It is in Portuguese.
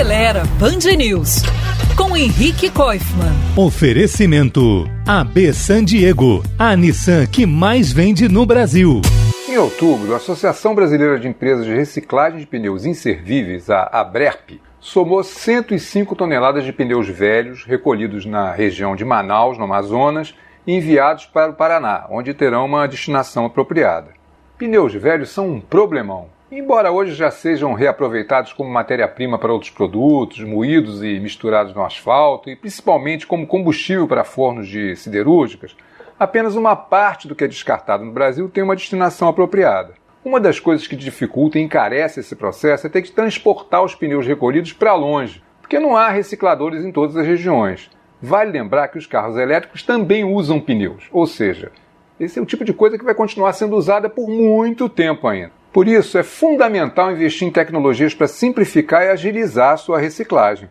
Acelera Band News com Henrique Koifman. Oferecimento AB San Diego, a Nissan que mais vende no Brasil. Em outubro, a Associação Brasileira de Empresas de Reciclagem de Pneus Inservíveis, a ABRERP, somou 105 toneladas de pneus velhos recolhidos na região de Manaus, no Amazonas, e enviados para o Paraná, onde terão uma destinação apropriada. Pneus velhos são um problemão. Embora hoje já sejam reaproveitados como matéria-prima para outros produtos, moídos e misturados no asfalto, e principalmente como combustível para fornos de siderúrgicas, apenas uma parte do que é descartado no Brasil tem uma destinação apropriada. Uma das coisas que dificulta e encarece esse processo é ter que transportar os pneus recolhidos para longe, porque não há recicladores em todas as regiões. Vale lembrar que os carros elétricos também usam pneus, ou seja, esse é o tipo de coisa que vai continuar sendo usada por muito tempo ainda. Por isso, é fundamental investir em tecnologias para simplificar e agilizar a sua reciclagem.